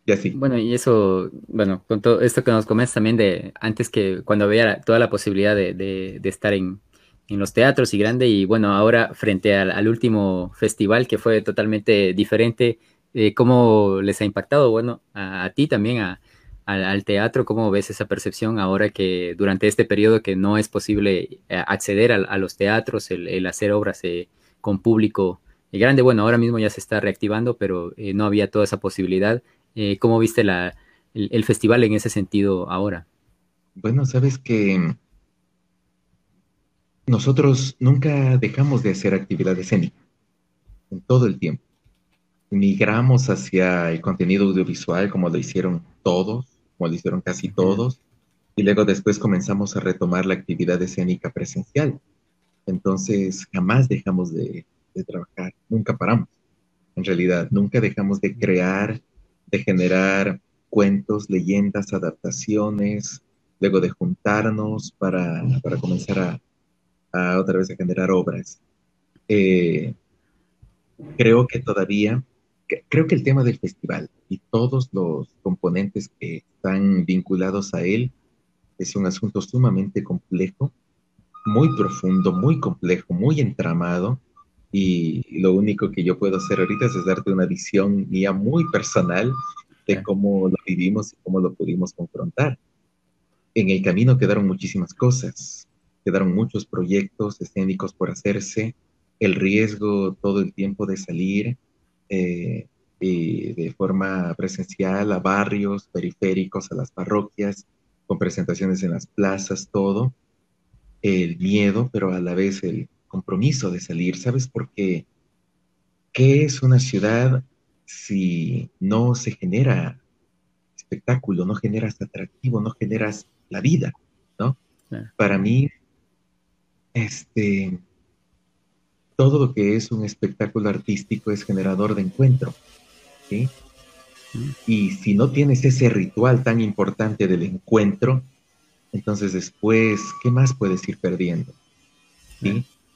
ya sí. Bueno, y eso, bueno, con todo esto que nos comentas también de antes que cuando había toda la posibilidad de, de estar en, en los teatros y grande. Y bueno, ahora frente al, último festival que fue totalmente diferente, eh, ¿cómo les ha impactado? Bueno, a, ti también, a, al teatro, ¿cómo ves esa percepción ahora que durante este periodo que no es posible eh, acceder a, los teatros, el, hacer obras eh, con público grande? Bueno, ahora mismo ya se está reactivando, pero no había toda esa posibilidad. ¿Cómo viste la, el festival en ese sentido ahora? Bueno, sabes que nosotros nunca dejamos de hacer actividad escénica en todo el tiempo. Migramos hacia el contenido audiovisual como lo hicieron todos, como lo hicieron casi todos, y luego después comenzamos a retomar la actividad escénica presencial. Entonces, jamás dejamos de, de trabajar, nunca paramos. En realidad, nunca dejamos de crear, de generar cuentos, leyendas, adaptaciones, luego de juntarnos para, para comenzar a, a otra vez a generar obras. Eh, creo que todavía, creo que el tema del festival y todos los componentes que están vinculados a él es un asunto sumamente complejo, muy profundo, muy complejo, muy entramado. Y lo único que yo puedo hacer ahorita es darte una visión mía muy personal de cómo lo vivimos y cómo lo pudimos confrontar. En el camino quedaron muchísimas cosas quedaron muchos proyectos escénicos por hacerse, el riesgo todo el tiempo de salir eh, de forma presencial a barrios periféricos, a las parroquias, con presentaciones en las plazas, todo, el miedo, pero a la vez el compromiso de salir. ¿Sabes por qué? ¿Qué es una ciudad si no se genera espectáculo, no generas atractivo, no generas la vida? ¿no? Para mí, este, todo lo que es un espectáculo artístico es generador de encuentro. Y si no tienes ese ritual tan importante del encuentro, entonces después, ¿qué más puedes ir perdiendo?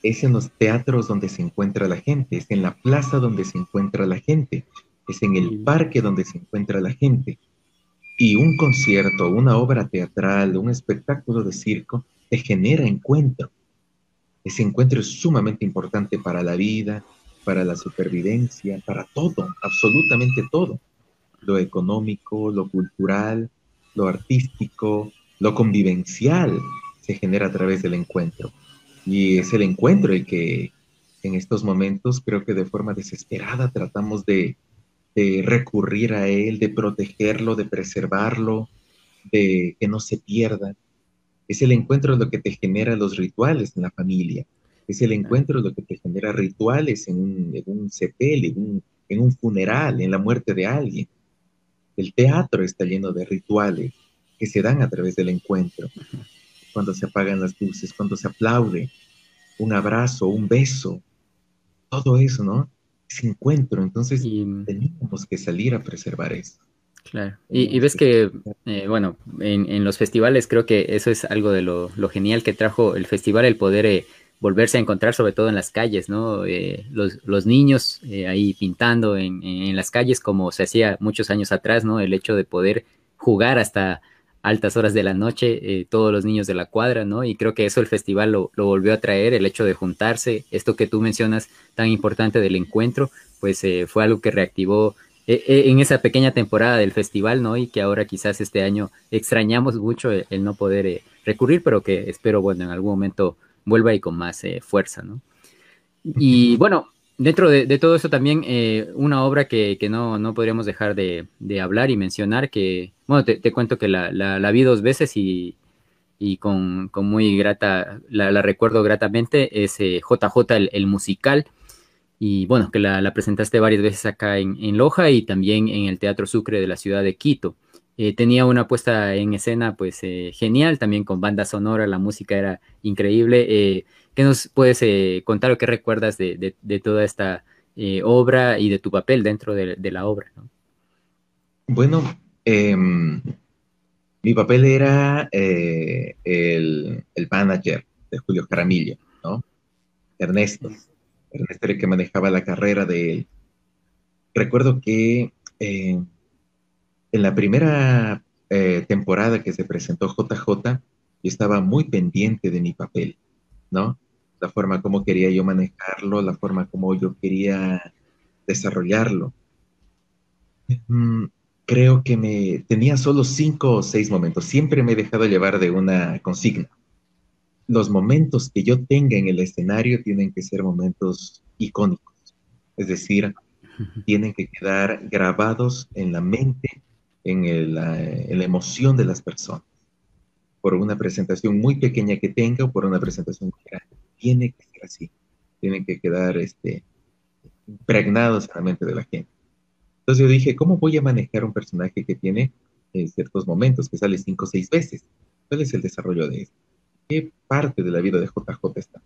Es en los teatros donde se encuentra la gente, es en la plaza donde se encuentra la gente, es en el parque donde se encuentra la gente. Y un concierto, una obra teatral, un espectáculo de circo, te genera encuentro. Ese encuentro es sumamente importante para la vida, para la supervivencia, para todo, absolutamente todo. Lo económico, lo cultural, lo artístico, lo convivencial se genera a través del encuentro. Y es el encuentro el que en estos momentos creo que de forma desesperada tratamos de, recurrir a él, de protegerlo, de preservarlo, de que no se pierda. Es el encuentro lo que te genera los rituales en la familia. Es el encuentro lo que te genera rituales en un, en un en un, funeral, en la muerte de alguien. El teatro está lleno de rituales que se dan a través del encuentro. Cuando se apagan las luces, cuando se aplaude, un abrazo, un beso, todo eso, ¿no? Ese encuentro. Entonces, tenemos que salir a preservar eso. Claro. Y, ves que, eh, bueno, en, los festivales creo que eso es algo de lo, genial que trajo el festival, el poder eh, volverse a encontrar, sobre todo en las calles, ¿no? Eh, los, niños ahí pintando en, en, las calles como se hacía muchos años atrás, ¿no? El hecho de poder jugar hasta altas horas de la noche, todos los niños de la cuadra, ¿no? Y creo que eso el festival lo, lo, volvió a traer, el hecho de juntarse, esto que tú mencionas tan importante del encuentro, pues fue algo que reactivó en esa pequeña temporada del festival, ¿no? Y que ahora quizás este año extrañamos mucho el, no poder eh, recurrir, pero que espero, bueno, en algún momento vuelva y con más eh, fuerza, ¿no? Y bueno, dentro de, todo eso también eh, una obra que, no, no, podríamos dejar de, hablar y mencionar, que, bueno, te, cuento que la, la, vi dos veces y, y con, muy grata, la, recuerdo gratamente, es JJ el, el musical y bueno, que la, presentaste varias veces acá en, Loja y también en el Teatro Sucre de la ciudad de Quito. Eh, tenía una puesta en escena pues eh, genial, también con banda sonora, la música era increíble. Eh, ¿Qué nos puedes contar o qué recuerdas de, toda esta obra y de tu papel dentro de, la obra? Bueno, em, mi papel era el, el, manager de Julio Caramillo, ¿no? Ernesto era que manejaba la carrera de él. Recuerdo que eh, en la primera eh, temporada que se presentó JJ, yo estaba muy pendiente de mi papel, ¿no? La forma como quería yo manejarlo, la forma como yo quería desarrollarlo. Mm, creo que me tenía solo cinco o seis momentos. Siempre me he dejado llevar de una consigna los momentos que yo tenga en el escenario tienen que ser momentos icónicos, es decir, tienen que quedar grabados en la mente, en, la, emoción de las personas, por una presentación muy pequeña que tenga o por una presentación muy grande. Tiene que ser así, tienen que quedar este, impregnados en la mente de la gente. Entonces yo dije, ¿cómo voy a manejar un personaje que tiene eh, ciertos momentos, que sale cinco o seis veces? ¿Cuál es el desarrollo de esto? Qué parte de la vida de JJ está.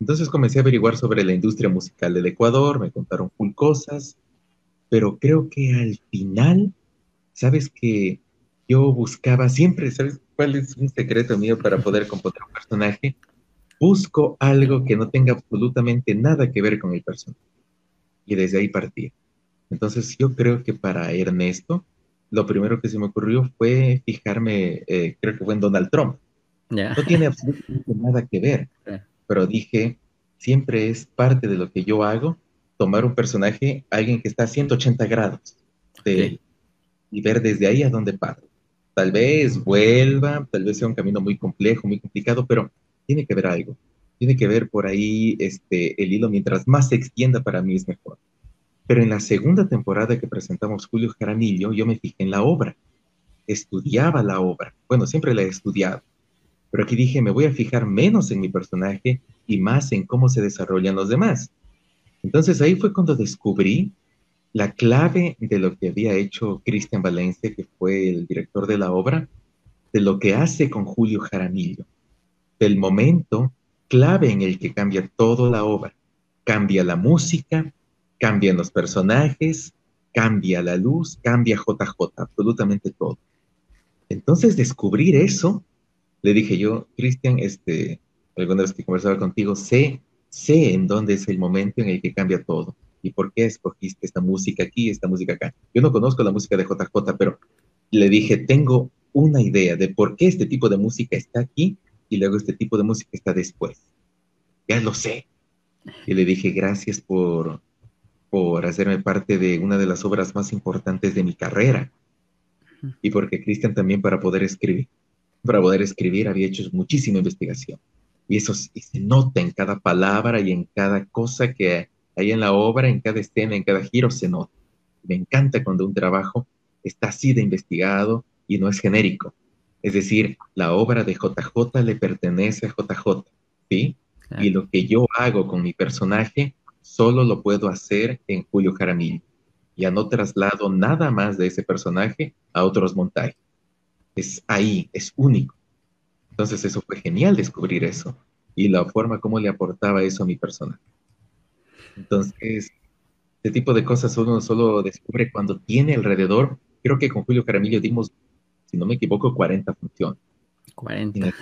Entonces comencé a averiguar sobre la industria musical del Ecuador, me contaron full cosas, pero creo que al final, sabes que yo buscaba siempre, ¿sabes cuál es un secreto mío para poder componer un personaje? Busco algo que no tenga absolutamente nada que ver con el personaje. Y desde ahí partí. Entonces yo creo que para Ernesto, lo primero que se me ocurrió fue fijarme, eh, creo que fue en Donald Trump. No tiene absolutamente nada que ver. Pero dije, siempre es parte de lo que yo hago, tomar un personaje, alguien que está a 180 grados de él, y ver desde ahí a dónde para. Tal vez vuelva, tal vez sea un camino muy complejo, muy complicado, pero tiene que ver algo. Tiene que ver por ahí este, el hilo, mientras más se extienda para mí es mejor. Pero en la segunda temporada que presentamos Julio Jaramillo, yo me fijé en la obra, estudiaba la obra. Bueno, siempre la he estudiado pero aquí dije, me voy a fijar menos en mi personaje y más en cómo se desarrollan los demás. Entonces ahí fue cuando descubrí la clave de lo que había hecho Cristian Valencia, que fue el director de la obra, de lo que hace con Julio Jaramillo, del momento clave en el que cambia toda la obra. Cambia la música, cambian los personajes, cambia la luz, cambia JJ, absolutamente todo. Entonces descubrir eso le dije yo, Cristian, este, alguna vez que conversaba contigo, sé, sé en dónde es el momento en el que cambia todo y por qué escogiste esta música aquí, esta música acá. Yo no conozco la música de JJ, pero le dije, tengo una idea de por qué este tipo de música está aquí y luego este tipo de música está después. Ya lo sé. Y le dije, gracias por, por hacerme parte de una de las obras más importantes de mi carrera. Y porque Cristian también para poder escribir para poder escribir había hecho muchísima investigación. Y eso se nota en cada palabra y en cada cosa que hay en la obra, en cada escena, en cada giro, se nota. Me encanta cuando un trabajo está así de investigado y no es genérico. Es decir, la obra de JJ le pertenece a JJ, ¿sí? Y lo que yo hago con mi personaje solo lo puedo hacer en Julio Jaramillo. Ya no traslado nada más de ese personaje a otros montajes es ahí, es único. Entonces eso fue genial descubrir eso y la forma como le aportaba eso a mi persona. Entonces, este tipo de cosas uno solo descubre cuando tiene alrededor, creo que con Julio Caramillo dimos, si no me equivoco, 40 funciones. 40.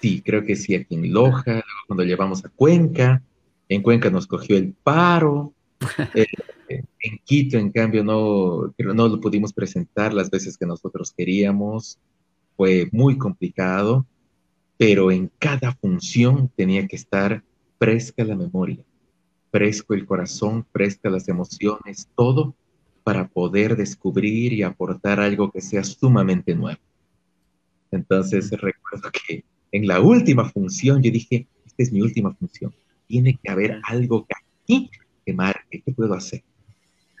Sí, creo que sí, aquí en Loja, cuando llevamos a Cuenca, en Cuenca nos cogió el paro, eh, en Quito, en cambio, no, no lo pudimos presentar las veces que nosotros queríamos. Fue muy complicado, pero en cada función tenía que estar fresca la memoria, fresco el corazón, fresca las emociones, todo para poder descubrir y aportar algo que sea sumamente nuevo. Entonces recuerdo que en la última función yo dije, esta es mi última función, tiene que haber algo que aquí que marque, ¿qué puedo hacer?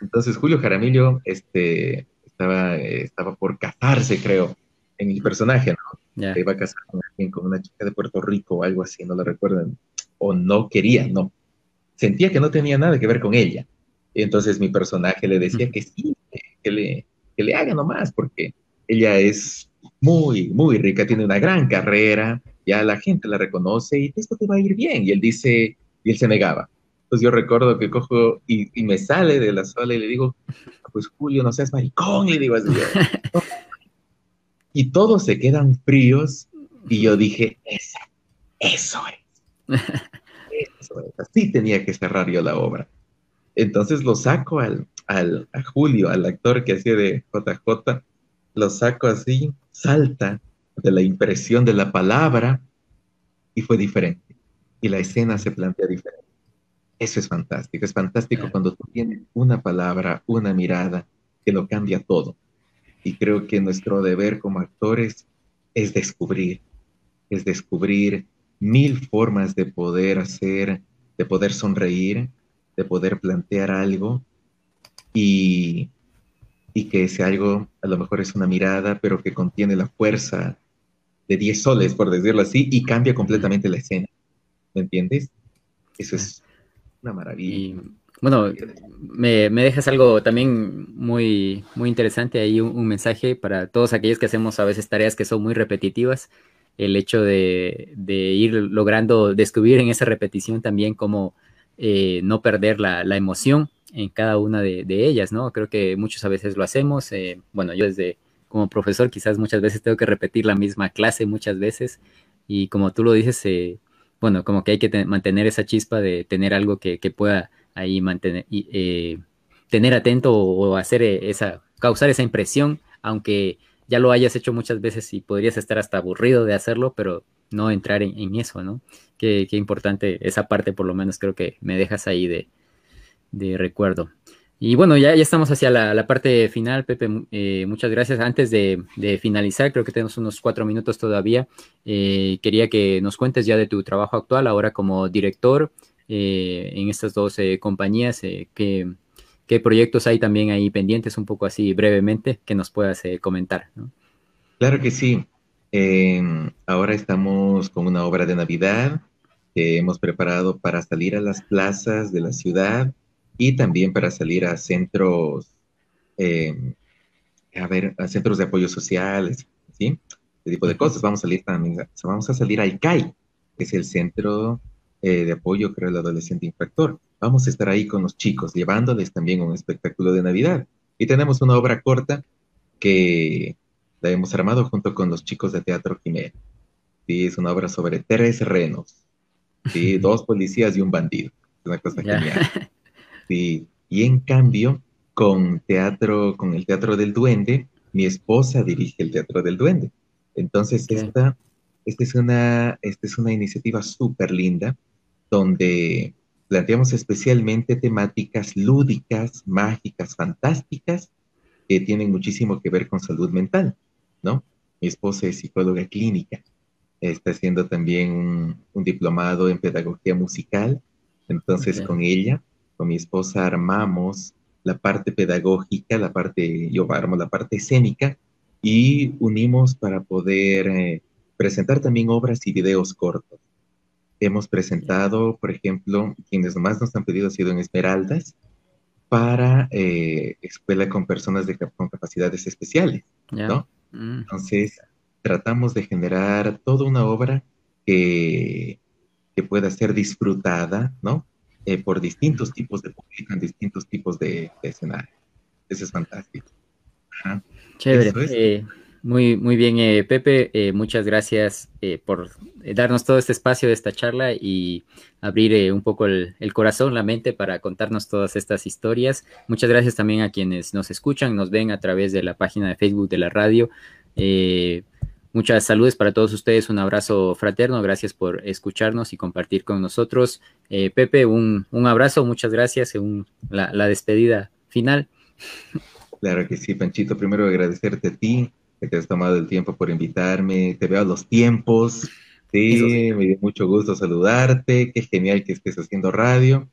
Entonces Julio Jaramillo este, estaba, estaba por casarse, creo, en el personaje, ¿no? iba a casar con alguien, con una chica de Puerto Rico o algo así, no lo recuerdan. O no quería, no. sentía que no tenía nada que ver con ella. Entonces mi personaje le decía que sí, que le, que le haga nomás, porque ella es muy, muy rica, tiene una gran carrera, ya la gente la reconoce y esto te va a ir bien. Y él dice, y él se negaba. Entonces yo recuerdo que cojo y, y me sale de la sala y le digo, pues Julio, no seas maricón, le digo así. [laughs] y todos se quedan fríos y yo dije, eso, eso es. [laughs] Eso es. Así tenía que cerrar yo la obra. Entonces lo saco al, al, a Julio, al actor que hacía de JJ, lo saco así, salta de la impresión de la palabra y fue diferente. Y la escena se plantea diferente. Eso es fantástico. Es fantástico cuando tú tienes una palabra, una mirada que lo cambia todo. Y creo que nuestro deber como actores es descubrir, es descubrir mil formas de poder hacer, de poder sonreír, de poder plantear algo y, y que ese algo a lo mejor es una mirada, pero que contiene la fuerza de 10 soles, por decirlo así, y cambia completamente la escena. ¿Me entiendes? Eso es una maravilla. bueno, me, me, dejas algo también muy, muy interesante ahí, un, mensaje para todos aquellos que hacemos a veces tareas que son muy repetitivas, el hecho de, de ir logrando descubrir en esa repetición también cómo eh, no perder la, la, emoción en cada una de, ellas, ¿no? Creo que muchos a veces lo hacemos, eh, bueno, yo desde como profesor quizás muchas veces tengo que repetir la misma clase muchas veces y como tú lo dices, eh, bueno, como que hay que mantener esa chispa de tener algo que, que pueda ahí mantener, y, eh, tener atento o, hacer eh, esa, causar esa impresión, aunque ya lo hayas hecho muchas veces y podrías estar hasta aburrido de hacerlo, pero no entrar en, eso, ¿no? Qué, qué, importante esa parte, por lo menos creo que me dejas ahí de, de recuerdo. Y bueno, ya, ya estamos hacia la, parte final, Pepe. Eh, muchas gracias. Antes de, finalizar, creo que tenemos unos cuatro minutos todavía. Eh, quería que nos cuentes ya de tu trabajo actual, ahora como director eh, en estas dos compañías. ¿qué, ¿qué, proyectos hay también ahí pendientes, un poco así brevemente, que nos puedas comentar? ¿no? Claro que sí. Em, ahora estamos con una obra de Navidad que hemos preparado para salir a las plazas de la ciudad y también para salir a centros, eh, a ver, a centros de apoyo sociales, ¿sí? Este tipo de cosas. Vamos a salir también, vamos a salir al CAI, que es el Centro eh, de Apoyo, creo, el Adolescente Infractor. Vamos a estar ahí con los chicos, llevándoles también un espectáculo de Navidad. Y tenemos una obra corta que la hemos armado junto con los chicos de Teatro Quimera. Sí, es una obra sobre tres renos, ¿sí? [laughs] dos policías y un bandido. Es una cosa genial. Y en cambio, con teatro, con el Teatro del Duende, mi esposa dirige el Teatro del Duende. Entonces, esta, esta, es una, esta es una iniciativa súper linda donde planteamos especialmente temáticas lúdicas, mágicas, fantásticas, que tienen muchísimo que ver con salud mental, ¿no? Mi esposa es psicóloga clínica, está haciendo también un, diplomado en pedagogía musical, entonces con ella con mi esposa armamos la parte pedagógica, la parte, yo armo la parte escénica y unimos para poder eh, presentar también obras y videos cortos. Hemos presentado, por ejemplo, quienes más nos han pedido ha sido en Esmeraldas, para eh, escuela con personas de, con capacidades especiales, ¿no? Mm. Entonces, tratamos de generar toda una obra que, que pueda ser disfrutada, ¿no? Eh, por distintos tipos de público en distintos tipos de, de escenarios. Eso es fantástico. Chévere. Eh, muy, muy bien, eh, Pepe. muchas gracias por darnos todo este espacio de esta charla y abrir un poco el, el, corazón, la mente para contarnos todas estas historias. Muchas gracias también a quienes nos escuchan, nos ven a través de la página de Facebook de la radio. Muchas saludos para todos ustedes, un abrazo fraterno, gracias por escucharnos y compartir con nosotros. Eh, Pepe, un, un, abrazo, muchas gracias, en la, la, despedida final. [laughs] Claro que sí, Panchito, primero agradecerte a ti, que te has tomado el tiempo por invitarme, te veo a los tiempos, sí, me dio mucho gusto saludarte, qué genial que estés haciendo radio,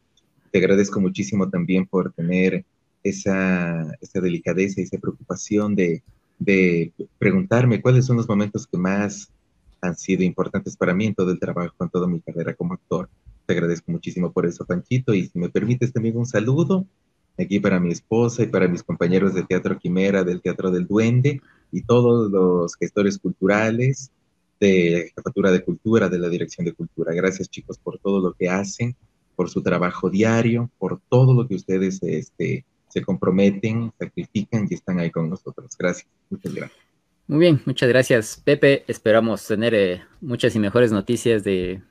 te agradezco muchísimo también por tener esa, esa delicadeza y esa preocupación de de preguntarme cuáles son los momentos que más han sido importantes para mí en todo el trabajo, en toda mi carrera como actor. Te agradezco muchísimo por eso, Panchito. Y si me permites también un saludo aquí para mi esposa y para mis compañeros de Teatro Quimera, del Teatro del Duende y todos los gestores culturales de la Jefatura de Cultura, de la Dirección de Cultura. Gracias, chicos, por todo lo que hacen, por su trabajo diario, por todo lo que ustedes este, se comprometen, sacrifican y están ahí con nosotros. Gracias, muchas gracias. Muy bien, muchas gracias, Pepe. Esperamos tener eh, muchas y mejores noticias de,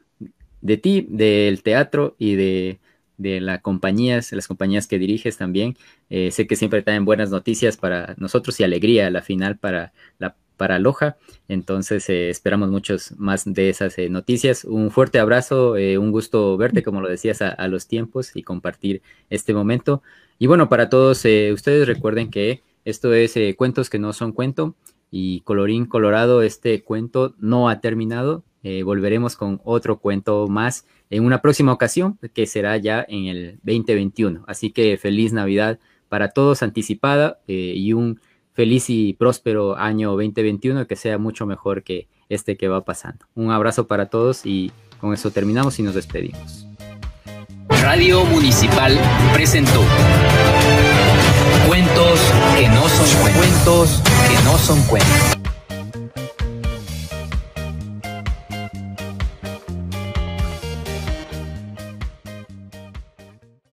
de ti, del teatro y de, de las compañías, las compañías que diriges también. Eh, sé que siempre traen buenas noticias para nosotros y alegría a la final para la para Loja. Entonces eh, esperamos muchos más de esas noticias. Un fuerte abrazo, un gusto verte, como lo decías, a, los tiempos y compartir este momento. Y bueno, para todos ustedes recuerden que esto es Cuentos que no son cuento y colorín colorado, este cuento no ha terminado. Eh, volveremos con otro cuento más en una próxima ocasión, que será ya en el 2021. Así que feliz Navidad para todos anticipada eh, y un feliz y próspero año 2021 que sea mucho mejor que este que va pasando. Un abrazo para todos y con eso terminamos y nos despedimos. Radio Municipal presentó Cuentos que no son cuentos, que no son cuentos.